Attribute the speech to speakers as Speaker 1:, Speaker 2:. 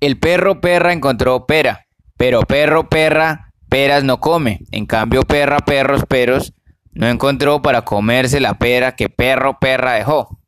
Speaker 1: El perro perra encontró pera, pero perro perra peras no come. En cambio perra perros peros no encontró para comerse la pera que perro perra dejó.